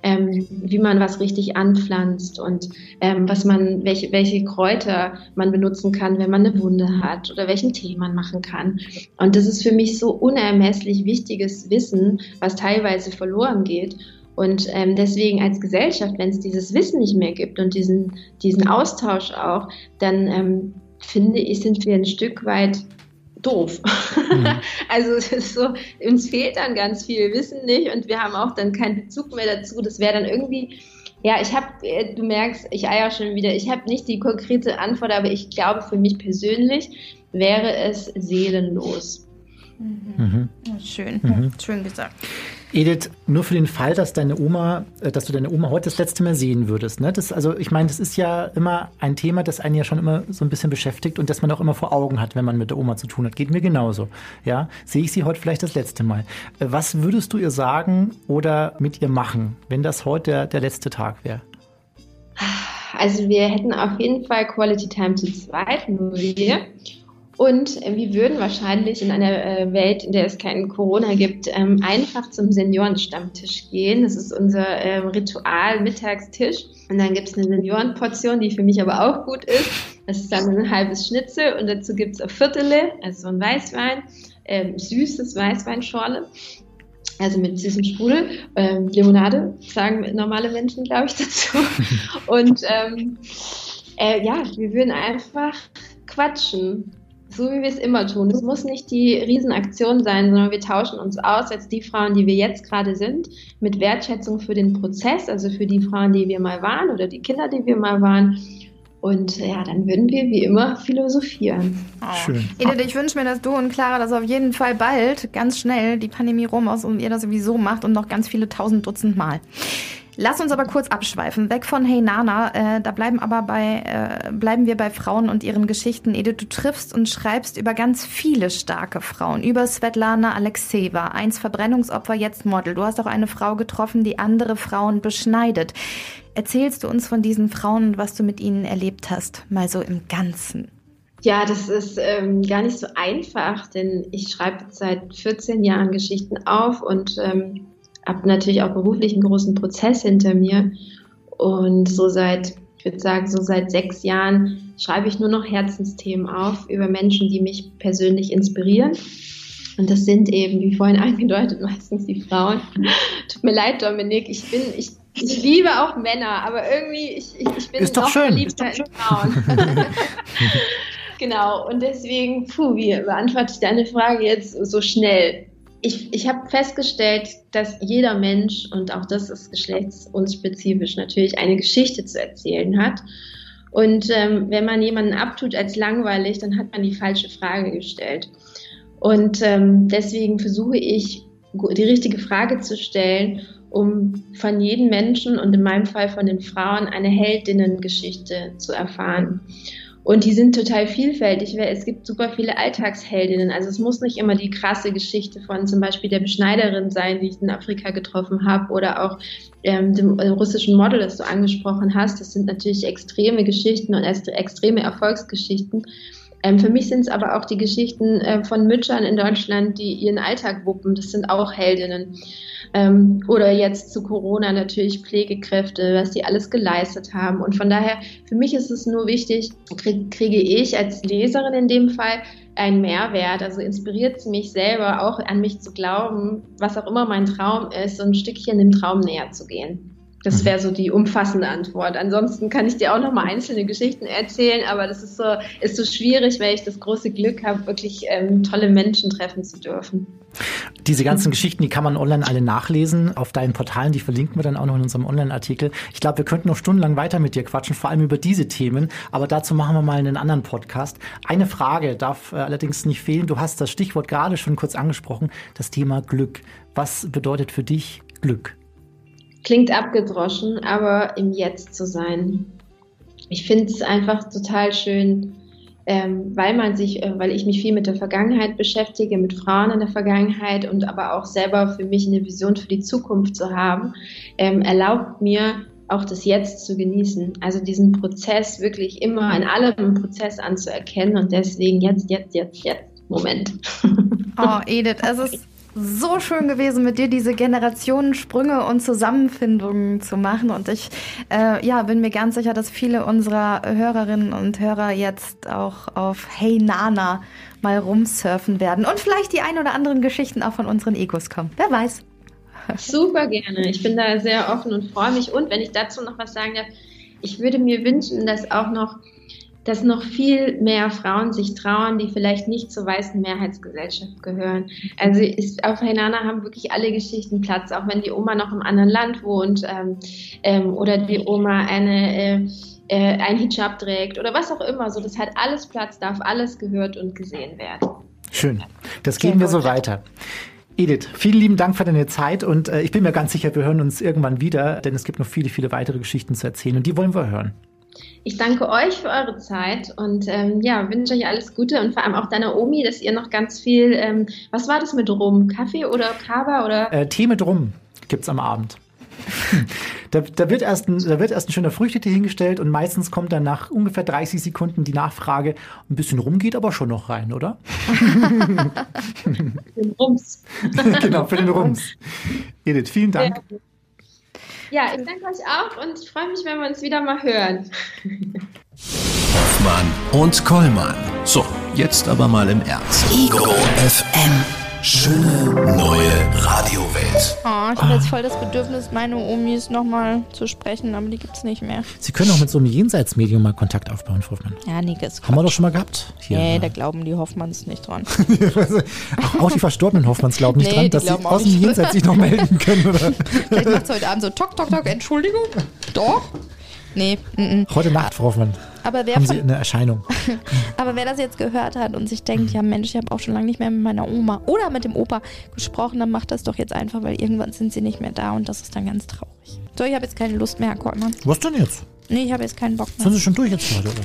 ähm, wie man was richtig anpflanzt und ähm, was man, welche, welche Kräuter man benutzen kann, wenn man eine Wunde hat oder welchen Tee man machen kann. Und das ist für mich so unermesslich wichtiges Wissen, was teilweise verloren geht. Und ähm, deswegen als Gesellschaft, wenn es dieses Wissen nicht mehr gibt und diesen, diesen Austausch auch, dann ähm, finde ich, sind wir ein Stück weit doof. Mhm. [laughs] also es ist so, uns fehlt dann ganz viel Wissen nicht und wir haben auch dann keinen Bezug mehr dazu. Das wäre dann irgendwie, ja, ich habe, äh, du merkst, ich eier schon wieder, ich habe nicht die konkrete Antwort, aber ich glaube für mich persönlich wäre es seelenlos. Mhm. Mhm. Schön, mhm. schön gesagt. Edith, nur für den Fall, dass deine Oma, äh, dass du deine Oma heute das letzte Mal sehen würdest. Ne? Das, also ich meine, das ist ja immer ein Thema, das einen ja schon immer so ein bisschen beschäftigt und das man auch immer vor Augen hat, wenn man mit der Oma zu tun hat. Geht mir genauso. Ja, sehe ich sie heute vielleicht das letzte Mal. Äh, was würdest du ihr sagen oder mit ihr machen, wenn das heute der, der letzte Tag wäre? Also wir hätten auf jeden Fall Quality Time zu zweit, nur wir. Und wir würden wahrscheinlich in einer äh, Welt, in der es keinen Corona gibt, ähm, einfach zum Seniorenstammtisch gehen. Das ist unser ähm, Ritual, Mittagstisch. Und dann gibt es eine Seniorenportion, die für mich aber auch gut ist. Das ist dann ein halbes Schnitzel und dazu gibt es ein Viertele, also so ein Weißwein, ähm, süßes Weißweinschorle. Also mit süßem Sprudel, ähm, Limonade, sagen normale Menschen, glaube ich, [laughs] dazu. Und ähm, äh, ja, wir würden einfach quatschen so wie wir es immer tun. Es muss nicht die Riesenaktion sein, sondern wir tauschen uns aus als die Frauen, die wir jetzt gerade sind, mit Wertschätzung für den Prozess, also für die Frauen, die wir mal waren oder die Kinder, die wir mal waren. Und ja, dann würden wir wie immer philosophieren. Oh. Schön. Edith, ich wünsche mir, dass du und Clara das auf jeden Fall bald, ganz schnell, die Pandemie rum aus und ihr das sowieso macht und noch ganz viele tausend Dutzend Mal. Lass uns aber kurz abschweifen, weg von Hey Nana. Äh, da bleiben aber bei äh, bleiben wir bei Frauen und ihren Geschichten. Edith, du triffst und schreibst über ganz viele starke Frauen, über Svetlana Alexeva, einst Verbrennungsopfer, jetzt Model. Du hast auch eine Frau getroffen, die andere Frauen beschneidet. Erzählst du uns von diesen Frauen und was du mit ihnen erlebt hast, mal so im Ganzen? Ja, das ist ähm, gar nicht so einfach, denn ich schreibe seit 14 Jahren Geschichten auf und ähm, habe natürlich auch beruflich einen großen Prozess hinter mir. Und so seit, ich würde sagen, so seit sechs Jahren schreibe ich nur noch Herzensthemen auf über Menschen, die mich persönlich inspirieren. Und das sind eben, wie vorhin [laughs] angedeutet, meistens die Frauen. Tut mir leid, Dominik, ich bin, ich, ich liebe auch Männer, aber irgendwie, ich, ich, ich bin Ist noch verliebter in Frauen. [laughs] genau, und deswegen, puh, wie beantworte ich deine Frage jetzt so schnell? Ich, ich habe festgestellt, dass jeder Mensch, und auch das ist geschlechtsunspezifisch, natürlich eine Geschichte zu erzählen hat. Und ähm, wenn man jemanden abtut als langweilig, dann hat man die falsche Frage gestellt. Und ähm, deswegen versuche ich, die richtige Frage zu stellen, um von jedem Menschen und in meinem Fall von den Frauen eine Heldinnengeschichte zu erfahren. Und die sind total vielfältig. Es gibt super viele Alltagsheldinnen. Also es muss nicht immer die krasse Geschichte von zum Beispiel der Beschneiderin sein, die ich in Afrika getroffen habe, oder auch ähm, dem, dem russischen Model, das du angesprochen hast. Das sind natürlich extreme Geschichten und extreme Erfolgsgeschichten. Ähm, für mich sind es aber auch die Geschichten äh, von Müttern in Deutschland, die ihren Alltag wuppen. Das sind auch Heldinnen. Ähm, oder jetzt zu Corona natürlich Pflegekräfte, was die alles geleistet haben. Und von daher, für mich ist es nur wichtig, krieg, kriege ich als Leserin in dem Fall einen Mehrwert. Also inspiriert es mich selber auch an mich zu glauben, was auch immer mein Traum ist, so ein Stückchen dem Traum näher zu gehen. Das wäre so die umfassende Antwort. Ansonsten kann ich dir auch noch mal einzelne Geschichten erzählen, aber das ist so, ist so schwierig, weil ich das große Glück habe, wirklich ähm, tolle Menschen treffen zu dürfen. Diese ganzen Geschichten, die kann man online alle nachlesen auf deinen Portalen, die verlinken wir dann auch noch in unserem Online-Artikel. Ich glaube, wir könnten noch stundenlang weiter mit dir quatschen, vor allem über diese Themen, aber dazu machen wir mal einen anderen Podcast. Eine Frage darf äh, allerdings nicht fehlen. Du hast das Stichwort gerade schon kurz angesprochen, das Thema Glück. Was bedeutet für dich Glück? Klingt abgedroschen, aber im Jetzt zu sein. Ich finde es einfach total schön, ähm, weil man sich, äh, weil ich mich viel mit der Vergangenheit beschäftige, mit Frauen in der Vergangenheit und aber auch selber für mich eine Vision für die Zukunft zu haben, ähm, erlaubt mir auch das Jetzt zu genießen. Also diesen Prozess wirklich immer in allem einen Prozess anzuerkennen und deswegen jetzt, jetzt, jetzt, jetzt. Moment. Oh, Edith, es ist so schön gewesen, mit dir diese Generationensprünge und Zusammenfindungen zu machen. Und ich äh, ja, bin mir ganz sicher, dass viele unserer Hörerinnen und Hörer jetzt auch auf Hey Nana mal rumsurfen werden und vielleicht die ein oder anderen Geschichten auch von unseren Egos kommen. Wer weiß. Super gerne. Ich bin da sehr offen und freue mich. Und wenn ich dazu noch was sagen darf, ich würde mir wünschen, dass auch noch dass noch viel mehr Frauen sich trauen, die vielleicht nicht zur weißen Mehrheitsgesellschaft gehören. Also ist, auf Hainana haben wirklich alle Geschichten Platz, auch wenn die Oma noch im anderen Land wohnt ähm, ähm, oder die Oma eine äh, äh, ein Hijab trägt oder was auch immer. So, das hat alles Platz, darf alles gehört und gesehen werden. Schön. Das geben wir so weiter. Edith, vielen lieben Dank für deine Zeit und äh, ich bin mir ganz sicher, wir hören uns irgendwann wieder, denn es gibt noch viele, viele weitere Geschichten zu erzählen und die wollen wir hören. Ich danke euch für eure Zeit und ähm, ja, wünsche euch alles Gute und vor allem auch deiner Omi, dass ihr noch ganz viel, ähm, was war das mit Rum? Kaffee oder Kaba oder? Äh, Tee mit Rum gibt's am Abend. [laughs] Da, da, wird erst ein, da wird erst ein schöner Früchtetee hingestellt und meistens kommt dann nach ungefähr 30 Sekunden die Nachfrage, ein bisschen rum geht aber schon noch rein, oder? [laughs] für den Rums. [laughs] genau, für den Rums. Edith, vielen Dank. Ja. Ja, ich danke euch auch und ich freue mich, wenn wir uns wieder mal hören. Hoffmann und Kollmann. So, jetzt aber mal im Ernst. Ego FM. Schöne neue Radiowelt. Oh, ich habe jetzt voll das Bedürfnis, meine Omis nochmal zu sprechen, aber die gibt es nicht mehr. Sie können auch mit so einem Jenseitsmedium mal Kontakt aufbauen, Frau Hoffmann. Ja, nee, das Haben wir doch schon mal gehabt. Hier. Nee, da glauben die Hoffmanns nicht dran. [laughs] auch, auch die verstorbenen Hoffmanns glauben nicht Nee, dran, dass sie aus dem. Jenseits sich noch melden können, oder? [laughs] Vielleicht macht es heute Abend so tok, tok, tok, Entschuldigung. Doch? Nee, mm, mm. Heute Nacht, Frau Hoffmann, Aber wer, haben Sie eine Erscheinung. [laughs] aber wer das jetzt gehört hat und sich denkt, ja Mensch, ich habe auch schon lange nicht mehr mit meiner Oma oder mit dem Opa gesprochen, dann macht das doch jetzt einfach, weil irgendwann sind sie nicht mehr da und das ist dann ganz traurig. So, ich habe jetzt keine Lust mehr, Herr Kollmann. Was denn jetzt? Nee, ich habe jetzt keinen Bock mehr. Sind Sie schon durch jetzt heute, oder?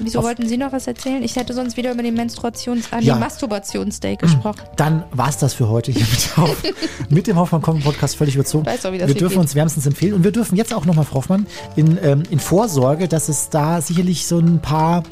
Wieso wollten Sie noch was erzählen? Ich hätte sonst wieder über den Menstruations-, äh, Ja. den Masturbationsday gesprochen. Dann war's das für heute hier mit, auf, [laughs] mit dem Hoffmann Kommen Podcast völlig überzogen. Weiß doch, wie das wir dürfen geht. uns wärmstens empfehlen und wir dürfen jetzt auch nochmal, Frau Hoffmann, in, ähm, in Vorsorge, dass es da sicherlich so ein paar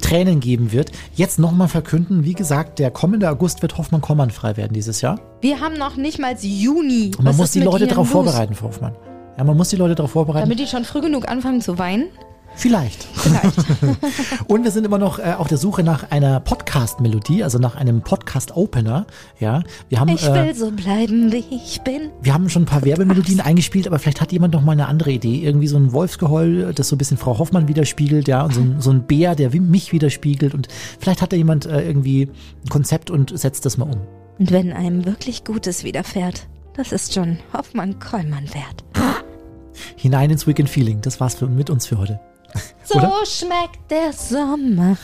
Tränen geben wird, jetzt nochmal verkünden, wie gesagt, der kommende August wird Hoffmann Kommern frei werden dieses Jahr. Wir haben noch nicht mal Juni. Und man Was muss die Leute darauf vorbereiten, Frau Hoffmann. Ja, man muss die Leute darauf vorbereiten. Damit die schon früh genug anfangen zu weinen? Vielleicht. Vielleicht. [laughs] Und wir sind immer noch äh, auf der Suche nach einer Podcast-Melodie, also nach einem Podcast-Opener. Ja, wir haben, Ich äh, will so bleiben, wie ich bin. wir haben schon ein paar Werbemelodien eingespielt, aber vielleicht hat jemand noch mal eine andere Idee. Irgendwie so ein Wolfsgeheul, das so ein bisschen Frau Hoffmann widerspiegelt, ja, und so ein, so ein Bär, der mich widerspiegelt. Und vielleicht hat da jemand äh, irgendwie ein Konzept und setzt das mal um. Und wenn einem wirklich Gutes widerfährt, das ist schon Hoffmann-Kollmann wert. Hinein ins Weekend Feeling. Das war's für, mit uns für heute. [laughs] So Oder? schmeckt der Sommer.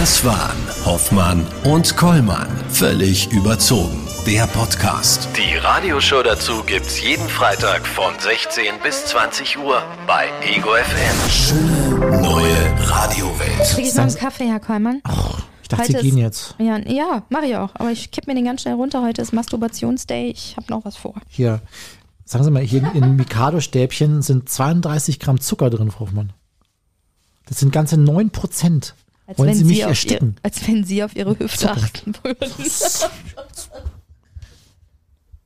Das waren Hoffmann und Kollmann. Völlig überzogen. Der Podcast. Die Radioshow dazu gibt's jeden Freitag von 16 bis 20 Uhr bei Ego FM. Schöne neue Radiowelt. Krieg ich noch einen Kaffee, Herr Kollmann? Ich dachte, Heute Sie ist- gehen jetzt. Ja, ja mach ich auch. Aber ich kipp mir den ganz schnell runter. Heute ist Masturbationsday. Ich habe noch was vor. Hier, sagen Sie mal, hier in Mikado-Stäbchen sind 32 Gramm Zucker drin, Frau Hoffmann. Das sind ganze 9 Prozent. Als Wollen Sie mich ersticken? Ihr, als wenn Sie auf Ihre Hüfte Zucker. achten würden. [laughs]